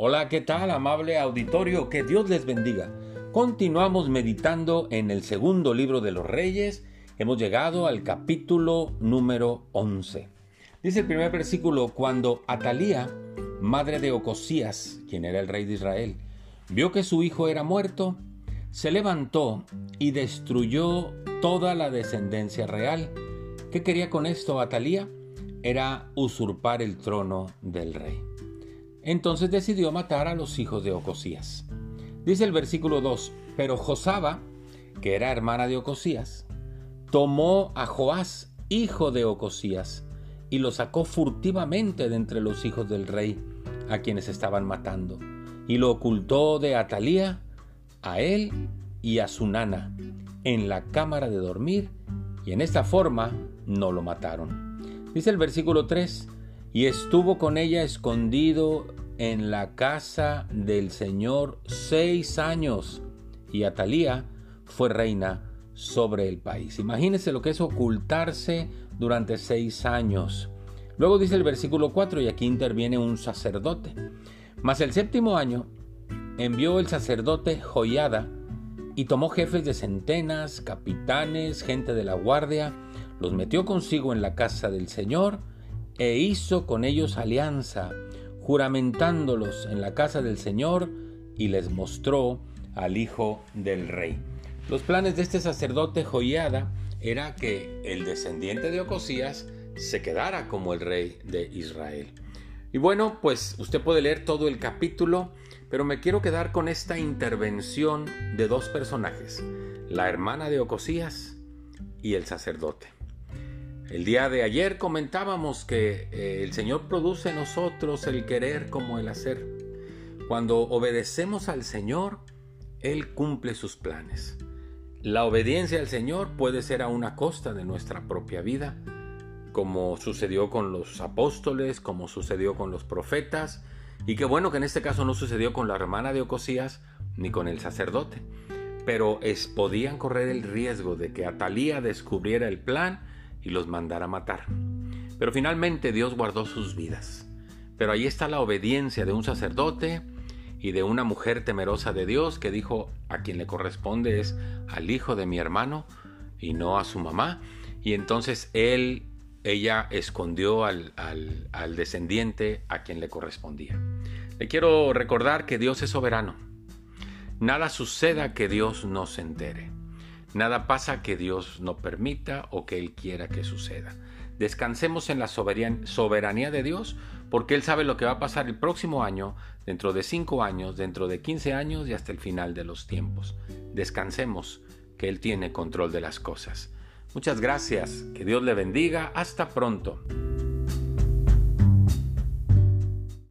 Hola, ¿qué tal, amable auditorio? Que Dios les bendiga. Continuamos meditando en el segundo libro de los Reyes. Hemos llegado al capítulo número 11. Dice el primer versículo, cuando Atalía, madre de Ocosías, quien era el rey de Israel, vio que su hijo era muerto, se levantó y destruyó toda la descendencia real. ¿Qué quería con esto Atalía? Era usurpar el trono del rey. Entonces decidió matar a los hijos de Ocosías. Dice el versículo 2, pero Josaba, que era hermana de Ocosías, tomó a Joás, hijo de Ocosías, y lo sacó furtivamente de entre los hijos del rey, a quienes estaban matando, y lo ocultó de Atalía, a él y a su nana, en la cámara de dormir, y en esta forma no lo mataron. Dice el versículo 3, y estuvo con ella escondido en la casa del Señor seis años, y Atalía fue reina sobre el país. Imagínense lo que es ocultarse durante seis años. Luego dice el versículo 4, y aquí interviene un sacerdote. Mas el séptimo año envió el sacerdote Joyada y tomó jefes de centenas, capitanes, gente de la guardia, los metió consigo en la casa del Señor, e hizo con ellos alianza, juramentándolos en la casa del Señor, y les mostró al hijo del rey. Los planes de este sacerdote Joiada era que el descendiente de Ocosías se quedara como el rey de Israel. Y bueno, pues usted puede leer todo el capítulo, pero me quiero quedar con esta intervención de dos personajes, la hermana de Ocosías y el sacerdote. El día de ayer comentábamos que eh, el Señor produce en nosotros el querer como el hacer. Cuando obedecemos al Señor, Él cumple sus planes. La obediencia al Señor puede ser a una costa de nuestra propia vida, como sucedió con los apóstoles, como sucedió con los profetas, y qué bueno que en este caso no sucedió con la hermana de Ocosías ni con el sacerdote. Pero es, podían correr el riesgo de que Atalía descubriera el plan y los mandara matar. Pero finalmente Dios guardó sus vidas. Pero ahí está la obediencia de un sacerdote y de una mujer temerosa de Dios que dijo a quien le corresponde es al hijo de mi hermano y no a su mamá. Y entonces él, ella escondió al, al descendiente a quien le correspondía. Le quiero recordar que Dios es soberano. Nada suceda que Dios no se entere. Nada pasa que Dios no permita o que Él quiera que suceda. Descansemos en la soberanía de Dios porque Él sabe lo que va a pasar el próximo año, dentro de cinco años, dentro de 15 años y hasta el final de los tiempos. Descansemos que Él tiene control de las cosas. Muchas gracias, que Dios le bendiga, hasta pronto.